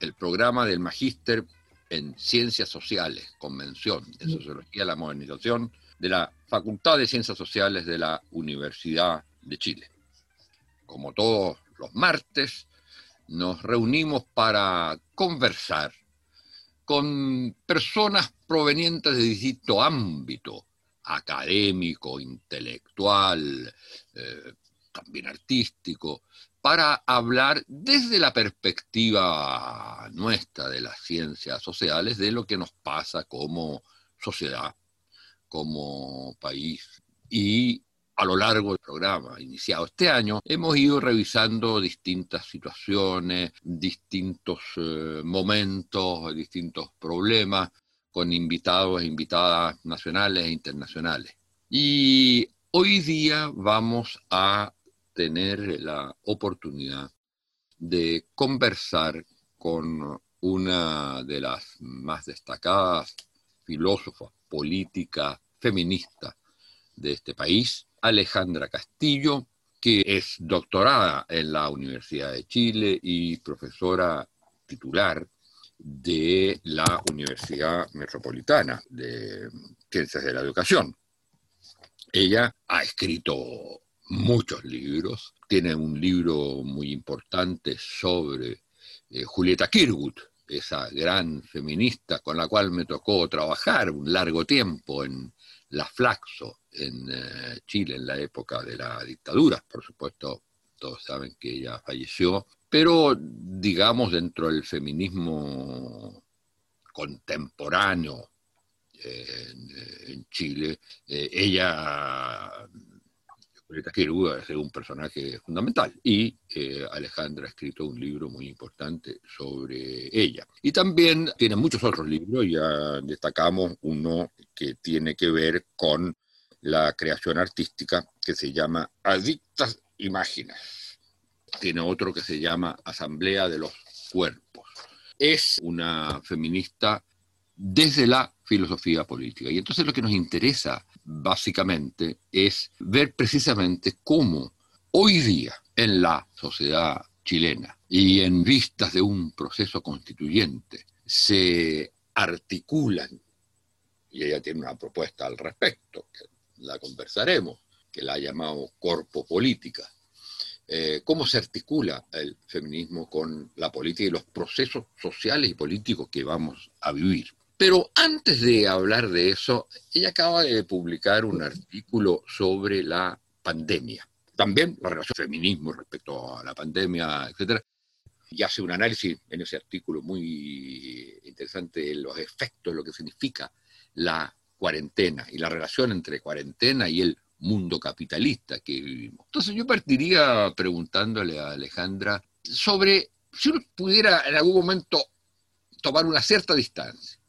el programa del Magíster en Ciencias Sociales, Convención de Sociología de la Modernización de la Facultad de Ciencias Sociales de la Universidad de Chile. Como todos los martes, nos reunimos para conversar con personas provenientes de distintos ámbitos, académico, intelectual, eh, también artístico, para hablar desde la perspectiva nuestra de las ciencias sociales de lo que nos pasa como sociedad, como país. Y a lo largo del programa iniciado este año, hemos ido revisando distintas situaciones, distintos eh, momentos, distintos problemas con invitados e invitadas nacionales e internacionales. Y hoy día vamos a tener la oportunidad de conversar con una de las más destacadas filósofas, políticas, feministas de este país, Alejandra Castillo, que es doctorada en la Universidad de Chile y profesora titular de la Universidad Metropolitana de Ciencias de la Educación. Ella ha escrito muchos libros. Tiene un libro muy importante sobre eh, Julieta Kirwood, esa gran feminista con la cual me tocó trabajar un largo tiempo en la Flaxo, en eh, Chile, en la época de la dictadura. Por supuesto, todos saben que ella falleció, pero digamos dentro del feminismo contemporáneo eh, en, Chile, ella Julieta Kirchner es un personaje fundamental y eh, Alejandra ha escrito un libro muy importante sobre ella. Y también tiene muchos otros libros, ya destacamos uno que tiene que ver con la creación artística que se llama Adictas Imágenes. Tiene otro que se llama Asamblea de los Cuerpos. Es una feminista desde la filosofía política. Y entonces lo que nos interesa básicamente es ver precisamente cómo hoy día en la sociedad chilena y en vistas de un proceso constituyente se articulan, y ella tiene una propuesta al respecto, que la conversaremos, que la ha llamado corpo política, eh, cómo se articula el feminismo con la política y los procesos sociales y políticos que vamos a vivir. Pero antes de hablar de eso, ella acaba de publicar un artículo sobre la pandemia. También la relación feminismo respecto a la pandemia, etc. Y hace un análisis en ese artículo muy interesante de los efectos, lo que significa la cuarentena y la relación entre cuarentena y el mundo capitalista que vivimos. Entonces yo partiría preguntándole a Alejandra sobre si uno pudiera en algún momento tomar una cierta distancia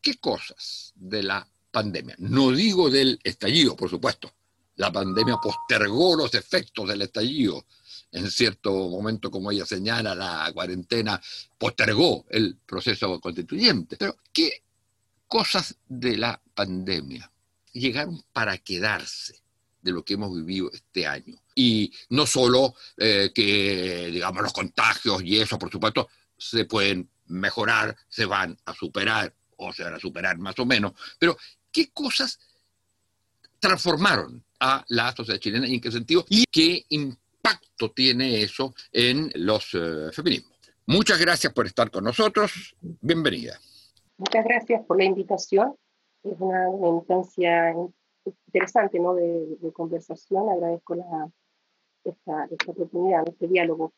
¿Qué cosas de la pandemia? No digo del estallido, por supuesto. La pandemia postergó los efectos del estallido. En cierto momento, como ella señala, la cuarentena postergó el proceso constituyente. Pero, ¿qué cosas de la pandemia llegaron para quedarse de lo que hemos vivido este año? Y no solo eh, que, digamos, los contagios y eso, por supuesto, se pueden mejorar, se van a superar, o se van a superar más o menos, pero ¿qué cosas transformaron a la sociedad chilena y en qué sentido? ¿Y qué impacto tiene eso en los eh, feminismos? Muchas gracias por estar con nosotros. Bienvenida. Muchas gracias por la invitación. Es una, instancia interesante ¿no? de, conversación. Agradezco la, esta, esta oportunidad, este diálogo.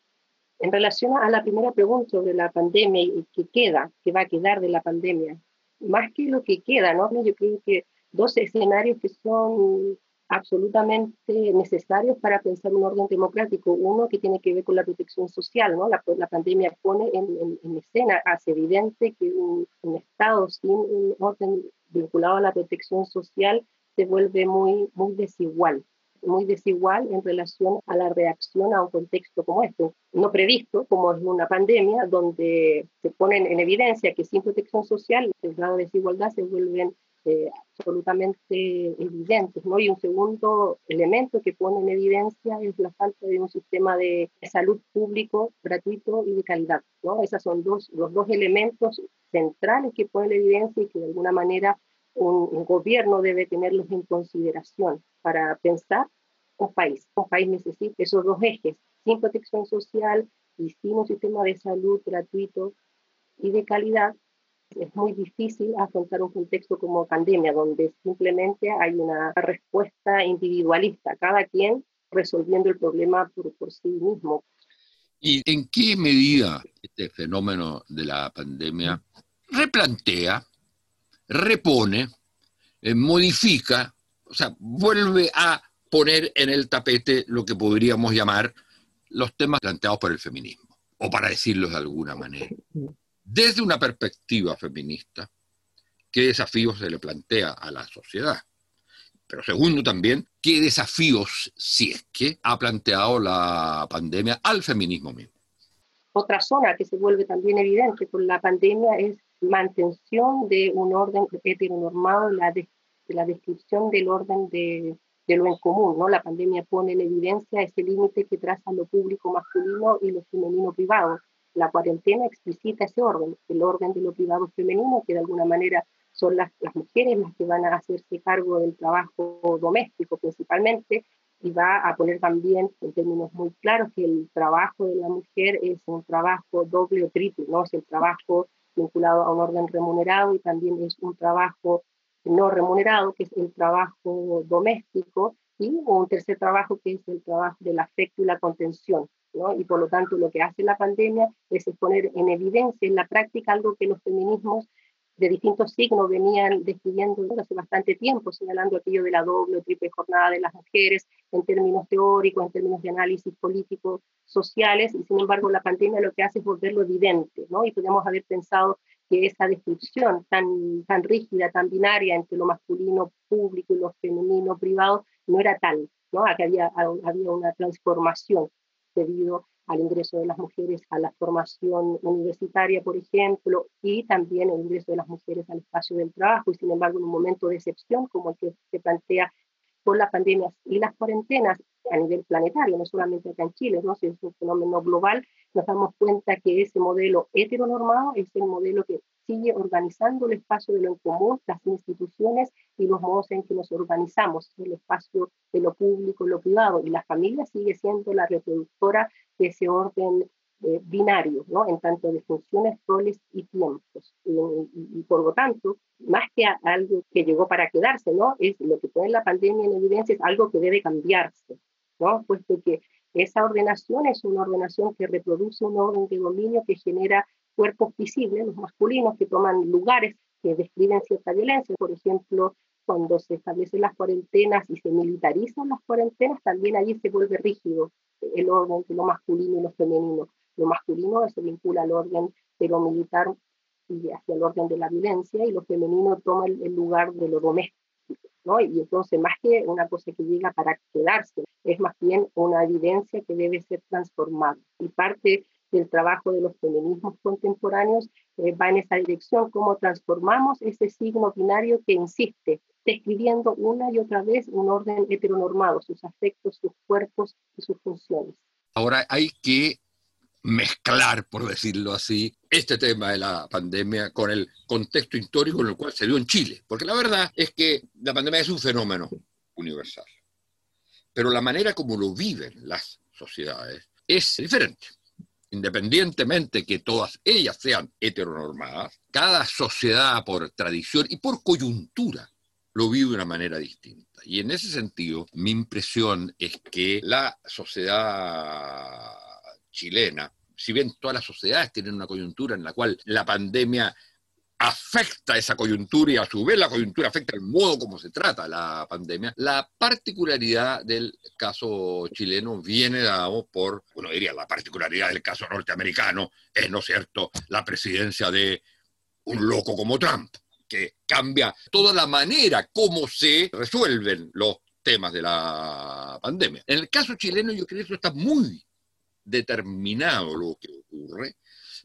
En relación a la primera pregunta sobre la pandemia y qué queda, qué va a quedar de la pandemia, más que lo que queda, ¿no? Yo creo que dos escenarios que son absolutamente necesarios para pensar un orden democrático. Uno que tiene que ver con la protección social, ¿no? La, la pandemia pone en, en, escena, hace evidente que un, Estado sin un orden vinculado a la protección social se vuelve muy desigual muy desigual en relación a la reacción a un contexto como este, no previsto, como es una pandemia, donde se ponen en evidencia que sin protección social el grado de desigualdad se vuelven eh, absolutamente evidentes. ¿no? Y un segundo elemento que pone en evidencia es la falta de un sistema de salud público gratuito y de calidad. ¿no? Esos son dos, los dos elementos centrales que ponen en evidencia y que de alguna manera un, gobierno debe tenerlos en consideración para pensar un país. Un país necesita esos dos ejes, sin protección social y sin un sistema de salud gratuito y de calidad. Es muy difícil afrontar un contexto como pandemia, donde simplemente hay una respuesta individualista, cada quien resolviendo el problema por, por sí mismo. ¿Y en qué medida este fenómeno de la pandemia replantea repone, eh, modifica, o sea, vuelve a poner en el tapete lo que podríamos llamar los temas planteados por el feminismo, o para decirlo de alguna manera. Desde una perspectiva feminista, ¿qué desafíos se le plantea a la sociedad? Pero segundo también, ¿qué desafíos, si es que ha planteado la pandemia al feminismo mismo? Otra zona que se vuelve también evidente con la pandemia es mantención de un orden heteronormado, la, de, la descripción del orden de, de, lo en común. ¿no? La pandemia pone en evidencia ese límite que traza lo público masculino y lo femenino privado. La cuarentena explicita ese orden, el orden de lo privado femenino, que de alguna manera son las, las mujeres las que van a hacerse cargo del trabajo doméstico principalmente, y va a poner también en términos muy claros que el trabajo de la mujer es un trabajo doble o triple, ¿no? Es el trabajo vinculado a un orden remunerado y también es un trabajo no remunerado, que es el trabajo doméstico, y un tercer trabajo que es el trabajo del afecto y la contención. ¿no? Y por lo tanto lo que hace la pandemia es poner en evidencia en la práctica algo que los feminismos de distintos signos venían describiendo hace bastante tiempo, señalando aquello de la doble o triple jornada de las mujeres en términos teóricos, en términos de análisis políticos, sociales, y sin embargo la pandemia lo que hace es volverlo evidente, ¿no? Y podríamos haber pensado que esa descripción tan, tan rígida, tan binaria entre lo masculino público y lo femenino privado no era tal, ¿no? Que había, había una transformación debido al ingreso de las mujeres a la formación universitaria, por ejemplo, y también el ingreso de las mujeres al espacio del trabajo. Y sin embargo, en un momento de excepción como el que se plantea por la pandemia y las cuarentenas a nivel planetario, no solamente acá en Chile, ¿no? si es un fenómeno global, nos damos cuenta que ese modelo heteronormado es el modelo que sigue organizando el espacio de lo en común, las instituciones y los modos en que nos organizamos, el espacio de lo público, lo privado, y la familia sigue siendo la reproductora de ese orden eh, binario, ¿no? en tanto de funciones, roles y tiempos. Y, por lo tanto, más que algo que llegó para quedarse, ¿no? es lo que pone la pandemia en evidencia, es algo que debe cambiarse, ¿no? puesto que esa ordenación es una ordenación que reproduce un orden de dominio que genera cuerpos visibles, los masculinos, que toman lugares que describen cierta violencia. Por ejemplo, cuando se establecen las cuarentenas y se militarizan las cuarentenas, también allí se vuelve rígido el orden entre lo masculino y lo femenino. Lo masculino se vincula al orden de lo militar y hacia el orden de la violencia, y lo femenino toma el, el lugar de lo doméstico. ¿no? Y entonces, más que una cosa que llega para quedarse, es más bien una evidencia que debe ser transformada. Y parte del trabajo de los feminismos contemporáneos eh, va en esa dirección, cómo transformamos ese signo binario que insiste, describiendo una y otra vez un orden heteronormado, sus aspectos, sus cuerpos y sus funciones. Ahora hay que mezclar, por decirlo así, este tema de la pandemia con el contexto histórico en el cual se dio en Chile, porque la verdad es que la pandemia es un fenómeno universal, pero la manera como lo viven las sociedades es diferente. Independientemente que todas ellas sean heteronormadas, cada sociedad por tradición y por coyuntura lo vive de una manera distinta. Y en ese sentido, mi impresión es que la sociedad chilena, si bien todas las sociedades tienen una coyuntura en la cual la pandemia afecta esa coyuntura y a su vez la coyuntura afecta el modo como se trata la pandemia, la particularidad del caso chileno viene dado por, uno diría, la particularidad del caso norteamericano es, ¿no es cierto?, la presidencia de un loco como Trump, que cambia toda la manera como se resuelven los temas de la pandemia. En el caso chileno yo creo que eso está muy determinado lo que ocurre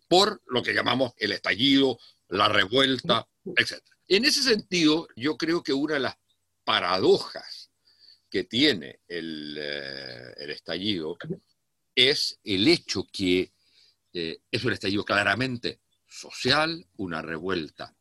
por lo que llamamos el estallido la revuelta, etc. En ese sentido, yo creo que una de las paradojas que tiene el, eh, estallido es el hecho que eh, es un estallido claramente social, una revuelta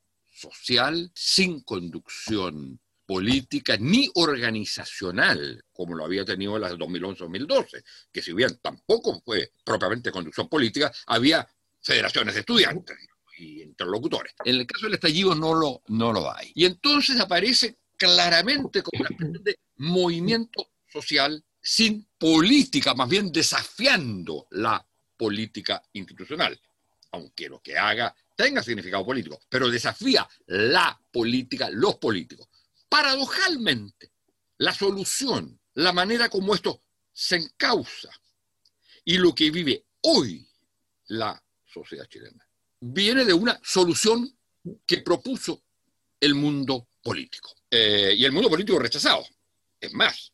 social, sin conducción política ni organizacional, como lo había tenido en las 2011-2012, que si bien tampoco fue propiamente conducción política, había federaciones de estudiantes y interlocutores. En el caso del estallido no lo, no lo hay. Y entonces aparece claramente como una especie de movimiento social sin política, más bien desafiando la política institucional, aunque lo que haga tenga significado político, pero desafía la política, los políticos. Paradojalmente, la solución, la manera como esto se encausa y lo que vive hoy la sociedad chilena viene de una solución que propuso el mundo político. Eh, y el mundo político rechazado. Es más,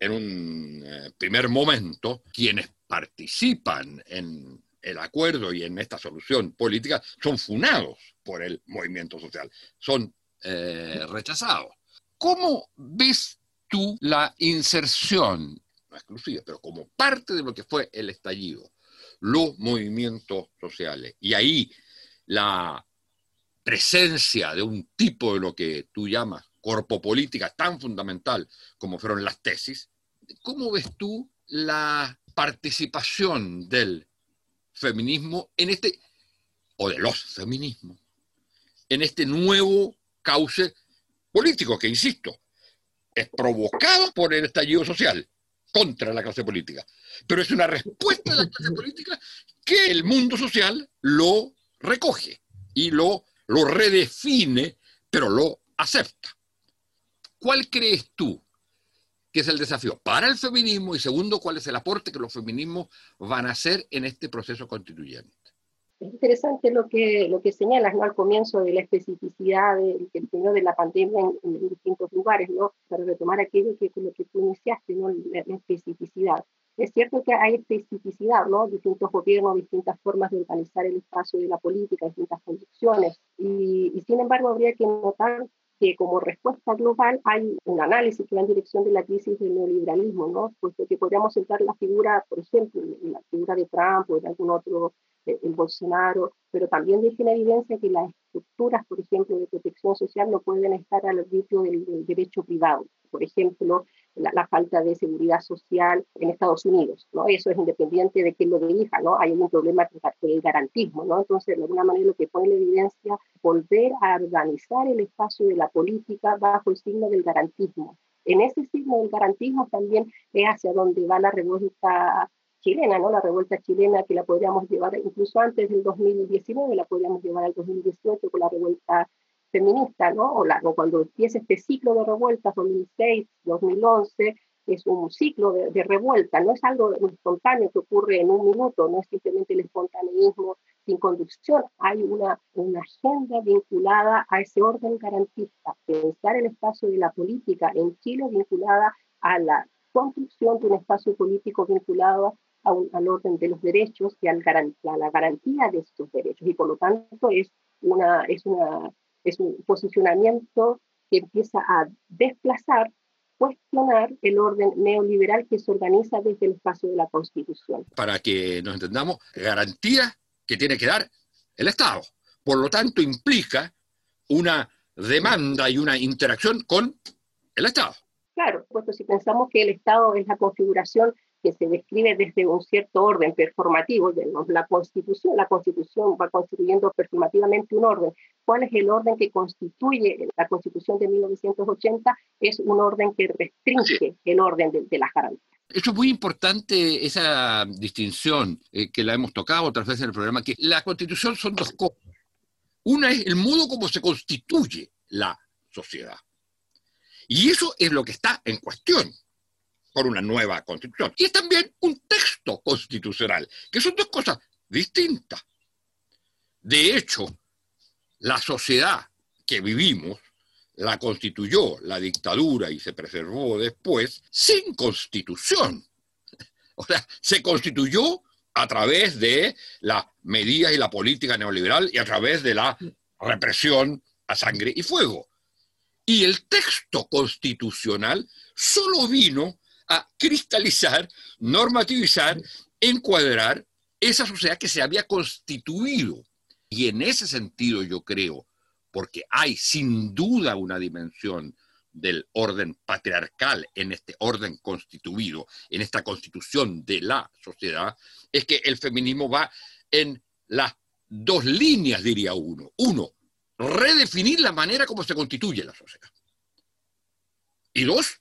en un eh, primer momento, quienes participan en el acuerdo y en esta solución política son funados por el movimiento social, son eh, rechazados. ¿Cómo ves tú la inserción, no exclusiva, pero como parte de lo que fue el estallido los movimientos sociales. Y ahí la presencia de un tipo de lo que tú llamas corpo política tan fundamental como fueron las tesis, ¿cómo ves tú la participación del feminismo en este, o de los feminismos, en este nuevo cauce político que, insisto, es provocado por el estallido social contra la clase política? pero es una respuesta de la clase política que el mundo social lo recoge y lo, lo redefine, pero lo acepta. ¿Cuál crees tú que es el desafío para el feminismo? Y segundo, ¿cuál es el aporte que los feminismos van a hacer en este proceso constituyente? Es interesante lo que, lo que señalas ¿no? al comienzo de la especificidad del de, de la pandemia en, distintos lugares, ¿no? para retomar aquello que, lo que tú iniciaste, ¿no? la especificidad. Es cierto que hay especificidad, ¿no? Distintos gobiernos, distintas formas de organizar el espacio de la política, distintas condiciones. Y, y sin embargo, habría que notar que como respuesta global hay un análisis que va en dirección de la crisis del neoliberalismo, ¿no? Puesto que podríamos centrar la figura, por ejemplo, la figura de Trump o de algún otro, eh, Bolsonaro, pero también deja en evidencia que las estructuras, por ejemplo, de protección social no pueden estar al arbitrio del derecho privado. Por ejemplo, la, falta de seguridad social en Estados Unidos, ¿no? Eso es independiente de quién lo dirija, ¿no? Hay un problema con el garantismo, ¿no? Entonces, de alguna manera, lo que pone en evidencia, volver a organizar el espacio de la política bajo el signo del garantismo. En ese signo del garantismo también es hacia donde va la revuelta chilena, ¿no? La revuelta chilena que la podríamos llevar incluso antes del 2019, la podríamos llevar al 2018 con la revuelta feminista, ¿no? O, la, cuando empieza este ciclo de revueltas, 2006, 2011, es un ciclo de, de, revuelta, no es algo espontáneo que ocurre en un minuto, no es simplemente el espontaneísmo sin conducción, hay una, una agenda vinculada a ese orden garantista, pensar el espacio de la política en Chile vinculada a la construcción de un espacio político vinculado a un, al orden de los derechos y al a la garantía de estos derechos, y por lo tanto es una, es una es un posicionamiento que empieza a desplazar, cuestionar el orden neoliberal que se organiza desde el espacio de la Constitución. Para que nos entendamos, garantía que tiene que dar el Estado. Por lo tanto, implica una demanda y una interacción con el Estado. Claro, puesto si pensamos que el Estado es la configuración que se describe desde un cierto orden performativo, de la constitución, la constitución va constituyendo performativamente un orden. ¿Cuál es el orden que constituye la constitución de 1980? Es un orden que restringe el orden de, las garantías. Eso es muy importante, esa distinción eh, que la hemos tocado otras veces en el programa, que la constitución son dos cosas. Una es el modo como se constituye la sociedad. Y eso es lo que está en cuestión por una nueva constitución. Y es también un texto constitucional, que son dos cosas distintas. De hecho, la sociedad que vivimos la constituyó la dictadura y se preservó después sin constitución. O sea, se constituyó a través de las medidas y la política neoliberal y a través de la represión a sangre y fuego. Y el texto constitucional solo vino a cristalizar, normativizar, encuadrar esa sociedad que se había constituido. Y en ese sentido yo creo porque hay sin duda una dimensión del orden patriarcal en este orden constituido, en esta constitución de la sociedad, es que el feminismo va en las dos líneas, diría uno. Uno, redefinir la manera como se constituye la sociedad. Y dos,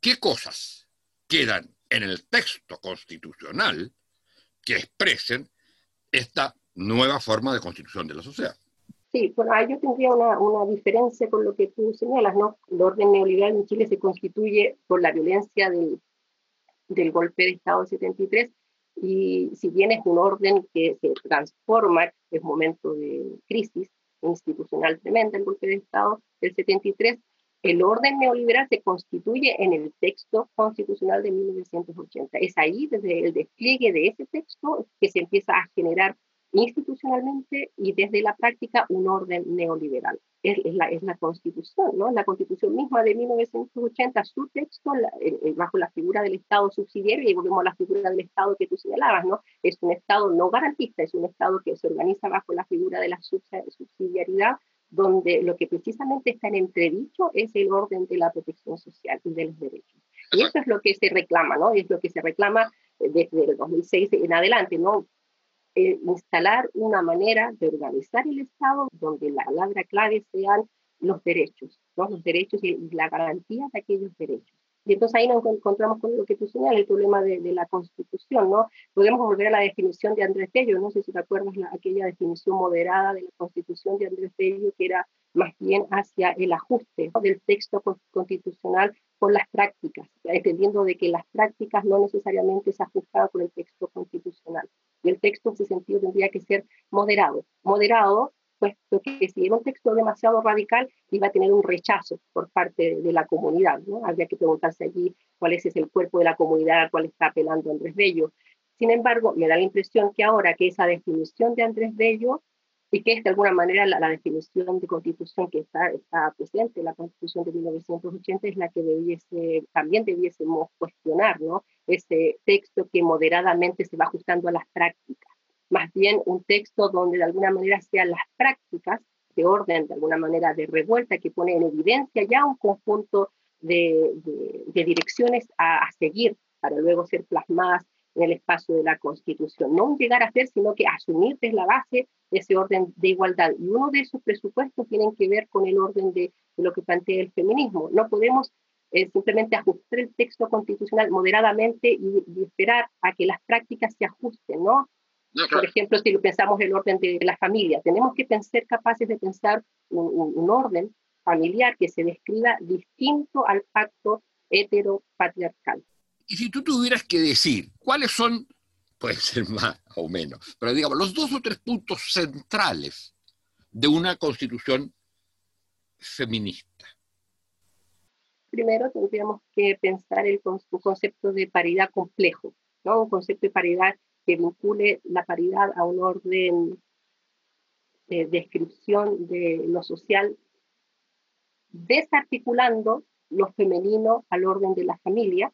qué cosas quedan en el texto constitucional que expresen esta nueva forma de constitución de la sociedad. Sí, bueno, ahí yo tendría una, una, diferencia con lo que tú señalas, ¿no? El orden neoliberal en Chile se constituye por la violencia del, del golpe de Estado del 73 y si bien es un orden que se transforma, es momento de crisis institucional tremenda, el golpe de Estado del 73, el orden neoliberal se constituye en el texto constitucional de 1980. Es ahí, desde el despliegue de ese texto, que se empieza a generar institucionalmente y desde la práctica un orden neoliberal. Es, la, es la constitución, ¿no? La constitución misma de 1980, su texto, bajo la figura del Estado subsidiario, y volvemos a la figura del Estado que tú señalabas, ¿no? Es un Estado no garantista, es un Estado que se organiza bajo la figura de la subsidiariedad, donde lo que precisamente está en entredicho es el orden de la protección social y de los derechos. Y eso es lo que se reclama, ¿no? Es lo que se reclama desde el 2006 en adelante, ¿no? Eh, instalar una manera de organizar el Estado donde la palabra clave sean los derechos, los derechos y, la garantía de aquellos derechos. Y entonces ahí nos encontramos con lo que tú señalas, el problema de, la Constitución, ¿no? Podemos volver a la definición de Andrés Bello, no sé si te acuerdas la, aquella definición moderada de la Constitución de Andrés Bello, que era más bien hacia el ajuste del texto constitucional con las prácticas, entendiendo de que las prácticas no necesariamente se ajustan con el texto constitucional. Y el texto en ese sentido tendría que ser moderado. Moderado, puesto que si era un texto demasiado radical, iba a tener un rechazo por parte de, la comunidad. ¿no? Habría que preguntarse allí cuál es el cuerpo de la comunidad al cual está apelando Andrés Bello. Sin embargo, me da la impresión que ahora que esa definición de Andrés Bello y que es de alguna manera la, definición de constitución que está, está presente en la constitución de 1980 es la que debiese, también debiésemos cuestionar, ¿no? Ese texto que moderadamente se va ajustando a las prácticas, más bien un texto donde de alguna manera sean las prácticas de orden, de alguna manera de revuelta, que pone en evidencia ya un conjunto de, de, direcciones a seguir para luego ser plasmadas en el espacio de la Constitución. No llegar a ser, sino que asumir desde la base ese orden de igualdad. Y uno de esos presupuestos tienen que ver con el orden de, lo que plantea el feminismo. No podemos eh, simplemente ajustar el texto constitucional moderadamente y, esperar a que las prácticas se ajusten, ¿no? Por ejemplo, si lo pensamos el orden de la familia, tenemos que ser capaces de pensar un, un orden familiar que se describa distinto al pacto heteropatriarcal. Y si tú tuvieras que decir cuáles son, puede ser más o menos, pero digamos, los dos o tres puntos centrales de una constitución feminista. Primero tendríamos que pensar el, concepto de paridad complejo, ¿no? un concepto de paridad que vincule la paridad a un orden de descripción de lo social, desarticulando lo femenino al orden de la familia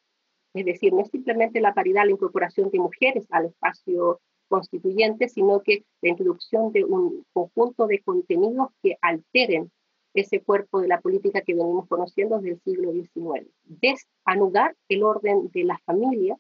es decir, no es simplemente la paridad, la incorporación de mujeres al espacio constituyente, sino que la introducción de un conjunto de contenidos que alteren ese cuerpo de la política que venimos conociendo desde el siglo XIX. Desanudar el orden de la familia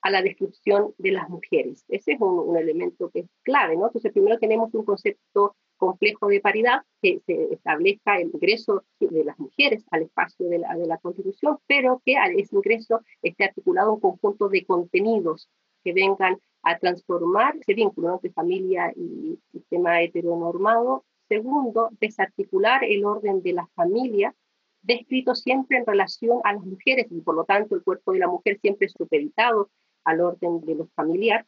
a la descripción de las mujeres. Ese es un, elemento que es clave, ¿no? Entonces, primero tenemos un concepto complejo de paridad que se establezca el ingreso de las mujeres al espacio de la, de la Constitución, pero que ese ingreso esté articulado un conjunto de contenidos que vengan a transformar ese vínculo entre familia y sistema heteronormado. Segundo, desarticular el orden de la familia, descrito siempre en relación a las mujeres y por lo tanto el cuerpo de la mujer siempre es supeditado al orden de lo familiar.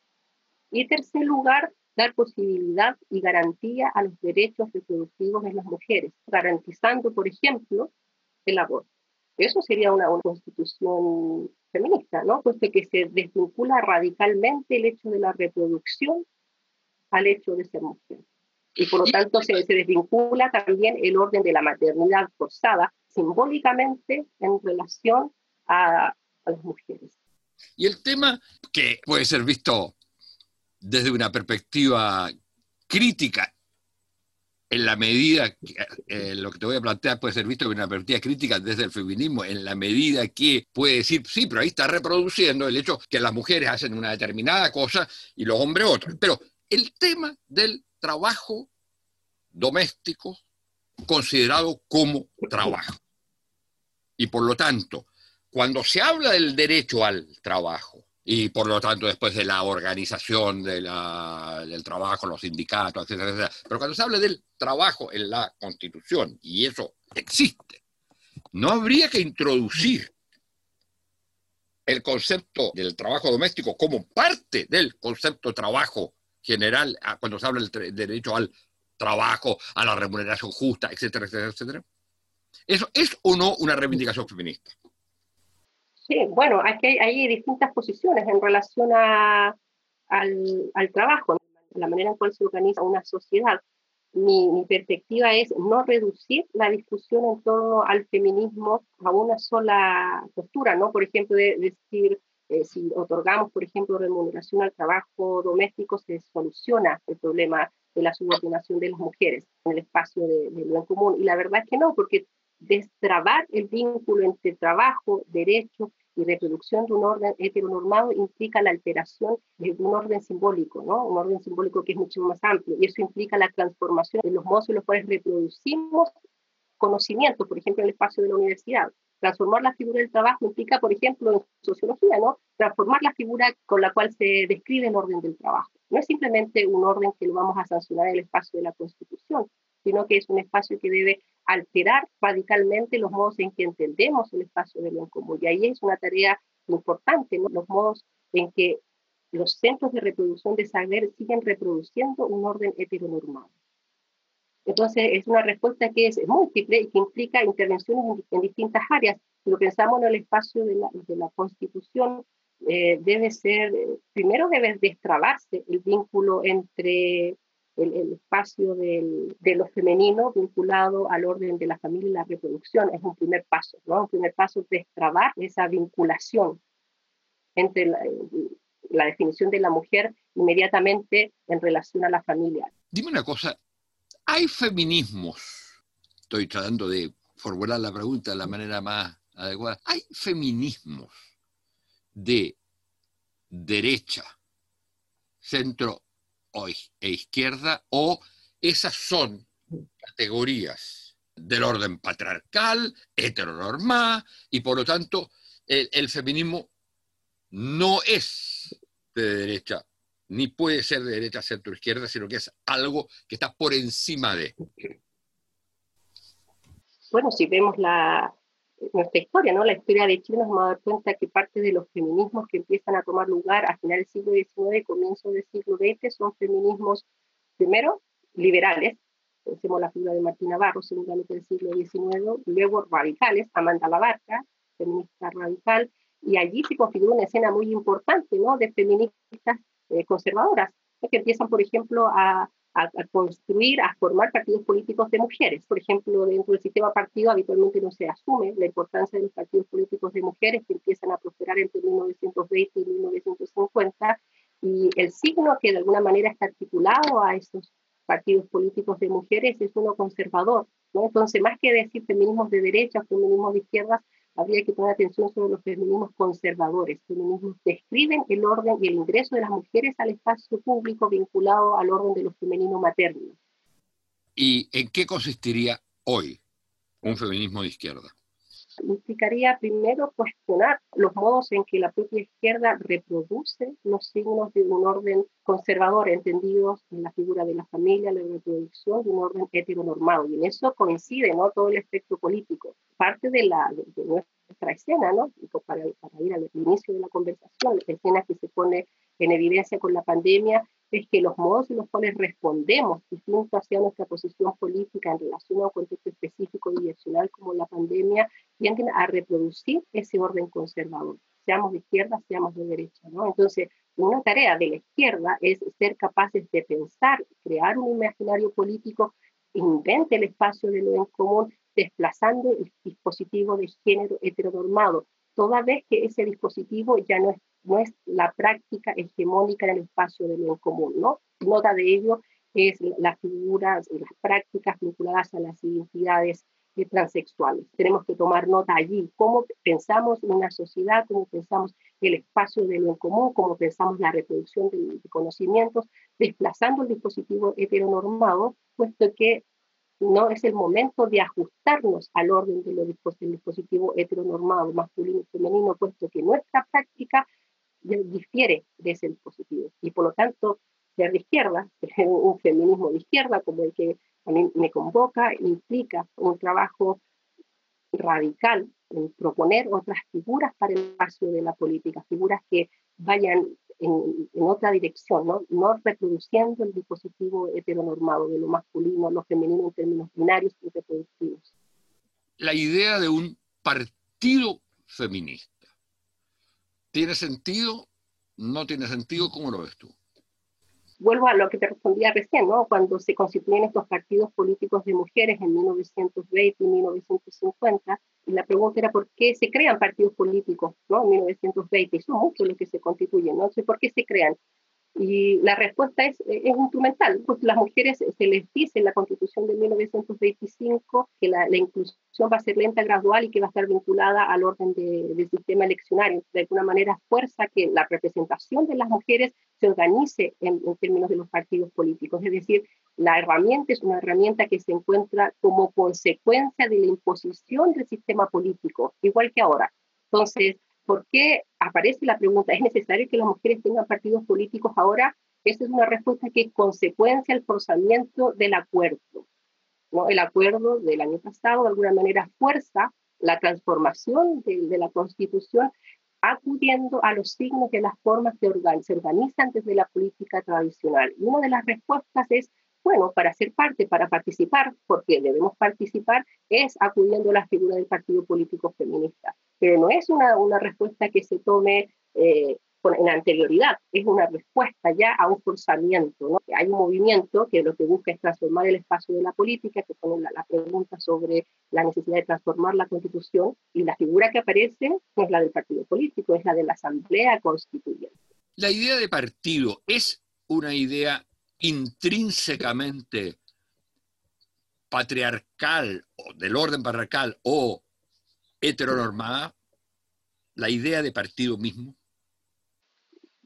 Y tercer lugar, dar posibilidad y garantía a los derechos reproductivos de las mujeres, garantizando, por ejemplo, el aborto. Eso sería una, una constitución feminista, ¿no? Puesto que se desvincula radicalmente el hecho de la reproducción al hecho de ser mujer. Y por lo tanto se, se desvincula también el orden de la maternidad forzada simbólicamente en relación a, a las mujeres. Y el tema que puede ser visto desde una perspectiva crítica en la medida que eh, lo que te voy a plantear puede ser visto como una perspectiva crítica desde el feminismo, en la medida que puede decir, sí, pero ahí está reproduciendo el hecho que las mujeres hacen una determinada cosa y los hombres otra. Pero el tema del trabajo doméstico considerado como trabajo. Y por lo tanto, cuando se habla del derecho al trabajo, y por lo tanto después de la organización de la, del trabajo, los sindicatos, etcétera, etcétera. Pero cuando se habla del trabajo en la Constitución, y eso existe, no habría que introducir el concepto del trabajo doméstico como parte del concepto trabajo general, cuando se habla del derecho al trabajo, a la remuneración justa, etcétera, etcétera, etcétera. ¿Eso es o no una reivindicación feminista? Sí, bueno, aquí hay, distintas posiciones en relación a, al, al, trabajo, la manera en cual se organiza una sociedad. Mi, mi, perspectiva es no reducir la discusión en torno al feminismo a una sola postura, ¿no? Por ejemplo, de, decir, eh, si otorgamos, por ejemplo, remuneración al trabajo doméstico, se soluciona el problema de la subordinación de las mujeres en el espacio de, de lo común. Y la verdad es que no, porque destrabar el vínculo entre trabajo, derecho y reproducción de un orden heteronormado implica la alteración de un orden simbólico, ¿no? Un orden simbólico que es mucho más amplio y eso implica la transformación de los modos en los cuales reproducimos conocimientos, por ejemplo, en el espacio de la universidad. Transformar la figura del trabajo implica, por ejemplo, en sociología, ¿no? Transformar la figura con la cual se describe el orden del trabajo. No es simplemente un orden que lo vamos a sancionar en el espacio de la Constitución, sino que es un espacio que debe alterar radicalmente los modos en que entendemos el espacio de lo común. Y ahí es una tarea importante, ¿no? los modos en que los centros de reproducción de saber siguen reproduciendo un orden heteronormado. Entonces, es una respuesta que es múltiple y que implica intervenciones en, distintas áreas. Si lo pensamos en el espacio de la, de la Constitución, eh, debe ser, primero debe destrabarse el vínculo entre el, espacio del, de lo femenino vinculado al orden de la familia y la reproducción. Es un primer paso, ¿no? Un primer paso es destrabar esa vinculación entre la, la definición de la mujer inmediatamente en relación a la familia. Dime una cosa, ¿hay feminismos? Estoy tratando de formular la pregunta de la manera más adecuada. ¿Hay feminismos de derecha, centro e izquierda, o esas son categorías del orden patriarcal, heteronormal, y por lo tanto el, el feminismo no es de derecha, ni puede ser de derecha, centro, izquierda, sino que es algo que está por encima de. Bueno, si vemos la, nuestra historia, ¿no? La historia de Chile nos vamos a dar cuenta que parte de los feminismos que empiezan a tomar lugar a final del siglo XIX y comienzo del siglo XX son feminismos, primero, liberales, pensemos la figura de Martina Barro, segunda mitad del siglo XIX, luego radicales, Amanda Labarca, feminista radical, y allí se configura una escena muy importante, ¿no? De feministas eh, conservadoras, que empiezan, por ejemplo, a a, construir, a formar partidos políticos de mujeres. Por ejemplo, dentro del sistema partido habitualmente no se asume la importancia de los partidos políticos de mujeres que empiezan a prosperar entre 1920 y 1950 y el signo que de alguna manera está articulado a esos partidos políticos de mujeres es uno conservador. ¿no? Entonces, más que decir feminismos de derecha, feminismos de izquierdas, habría que poner atención sobre los feminismos conservadores. Feminismos describen el orden y el ingreso de las mujeres al espacio público vinculado al orden de lo femenino materno. ¿Y en qué consistiría hoy un feminismo de izquierda? Implicaría primero cuestionar los modos en que la propia izquierda reproduce los signos de un orden conservador, entendidos en la figura de la familia, la reproducción de un orden heteronormado. Y en eso coincide ¿no? todo el espectro político. Parte de, la, de, nuestra escena, ¿no? para, para ir al inicio de la conversación, escena que se pone en evidencia con la pandemia es que los modos en los cuales respondemos distintos hacia nuestra posición política en relación a un contexto específico y direccional como la pandemia, tienden a reproducir ese orden conservador, seamos de izquierda, seamos de derecha. ¿no? Entonces, una tarea de la izquierda es ser capaces de pensar, crear un imaginario político, invente el espacio de lo en común, desplazando el dispositivo de género heteronormado, toda vez que ese dispositivo ya no es no es la práctica hegemónica en el espacio de lo común, ¿no? Nota de ello es las figuras, las prácticas vinculadas a las identidades transexuales. Tenemos que tomar nota allí, cómo pensamos en una sociedad, cómo pensamos el espacio de lo en común, cómo pensamos la reproducción de, conocimientos, desplazando el dispositivo heteronormado, puesto que no es el momento de ajustarnos al orden de lo, dispositivo heteronormado masculino y femenino, puesto que nuestra práctica difiere de ese dispositivo. Y por lo tanto, ser de izquierda, un feminismo de izquierda como el que a mí me convoca, implica un trabajo radical en proponer otras figuras para el espacio de la política, figuras que vayan en, otra dirección, ¿no? no reproduciendo el dispositivo heteronormado de lo masculino, lo femenino en términos binarios y reproductivos. La idea de un partido feminista ¿Tiene sentido? ¿No tiene sentido? ¿Cómo lo ves tú? Vuelvo a lo que te respondía recién, ¿no? Cuando se constituyen estos partidos políticos de mujeres en 1920 y 1950, y la pregunta era por qué se crean partidos políticos, ¿no? En 1920, y son muchos los que se constituyen, ¿no? Entonces, ¿por qué se crean? Y la respuesta es, es instrumental, porque las mujeres se les dice en la Constitución de 1925 que la, inclusión va a ser lenta, gradual y que va a estar vinculada al orden de, del sistema eleccionario. De alguna manera fuerza que la representación de las mujeres se organice en términos de los partidos políticos. Es decir, la herramienta es una herramienta que se encuentra como consecuencia de la imposición del sistema político, igual que ahora. Entonces, ¿Por qué aparece la pregunta? ¿Es necesario que las mujeres tengan partidos políticos ahora? Esa es una respuesta que consecuencia del forzamiento del acuerdo. ¿no? El acuerdo del año pasado, de alguna manera, fuerza la transformación de, la Constitución acudiendo a los signos de las formas que se organizan desde la política tradicional. Y una de las respuestas es bueno, para ser parte, para participar, porque debemos participar, es acudiendo a la figura del partido político feminista. Pero no es una, una respuesta que se tome eh, en anterioridad, es una respuesta ya a un forzamiento. ¿no? Hay un movimiento que lo que busca es transformar el espacio de la política, que pone la, la pregunta sobre la necesidad de transformar la constitución, y la figura que aparece no es la del partido político, es la de la asamblea constituyente. La idea de partido es una idea intrínsecamente patriarcal, o del orden patriarcal o heteronormada, la idea de partido mismo?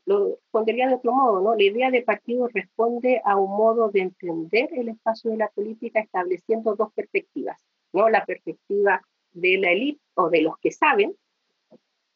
Lo respondería de otro modo, ¿no? La idea de partido responde a un modo de entender el espacio de la política estableciendo dos perspectivas, ¿no? La perspectiva de la élite o de los que saben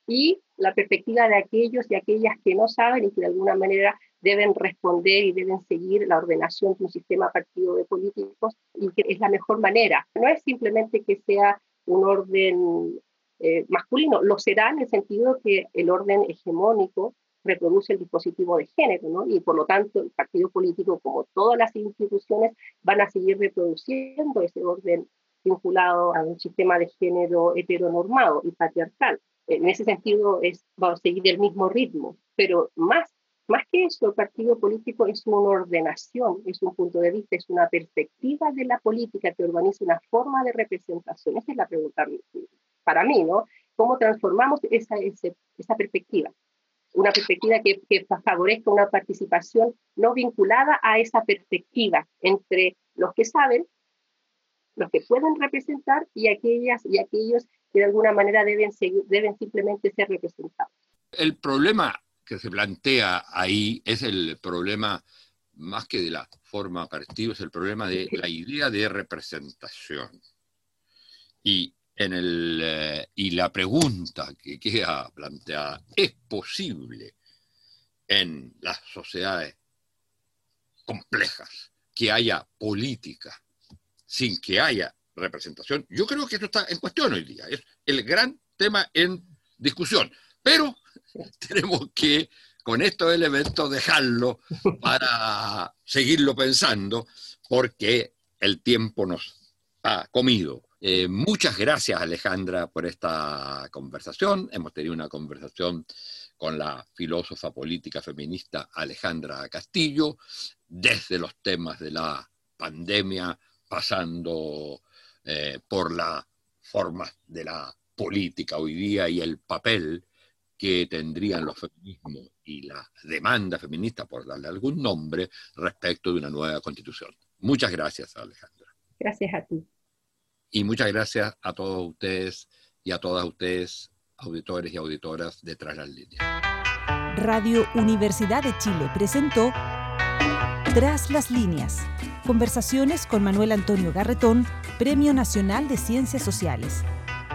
y la perspectiva de aquellos y aquellas que no saben y que de alguna manera deben responder y deben seguir la ordenación de un sistema partido de políticos y que es la mejor manera. No es simplemente que sea un orden eh, masculino, lo será en el sentido que el orden hegemónico reproduce el dispositivo de género, ¿no? Y por lo tanto el partido político, como todas las instituciones, van a seguir reproduciendo ese orden vinculado a un sistema de género heteronormado y patriarcal. En ese sentido es, va a seguir el mismo ritmo, pero más más que eso, el partido político es una ordenación, es un punto de vista, es una perspectiva de la política que organiza una forma de representación. Esa es la pregunta para mí, ¿no? ¿Cómo transformamos esa, esa, perspectiva? Una perspectiva que, que favorezca una participación no vinculada a esa perspectiva entre los que saben, los que pueden representar y aquellas y aquellos que de alguna manera deben, seguir, deben simplemente ser representados. El problema que se plantea ahí es el problema, más que de la forma partido, es el problema de la idea de representación. Y en el, eh, y la pregunta que queda planteada, ¿es posible en las sociedades complejas que haya política sin que haya representación? Yo creo que esto está en cuestión hoy día, es el gran tema en discusión, pero tenemos que con estos elementos dejarlo para seguirlo pensando porque el tiempo nos ha comido. Eh, muchas gracias Alejandra por esta conversación. Hemos tenido una conversación con la filósofa política feminista Alejandra Castillo, desde los temas de la pandemia, pasando eh, por la forma de la política hoy día y el papel que tendrían los feminismos y la demanda feminista, por darle algún nombre, respecto de una nueva constitución. Muchas gracias, Alejandra. Gracias a ti. Y muchas gracias a todos ustedes y a todas ustedes, auditores y auditoras de Tras las Líneas. Radio Universidad de Chile presentó Tras las Líneas. Conversaciones con Manuel Antonio Garretón, Premio Nacional de Ciencias Sociales.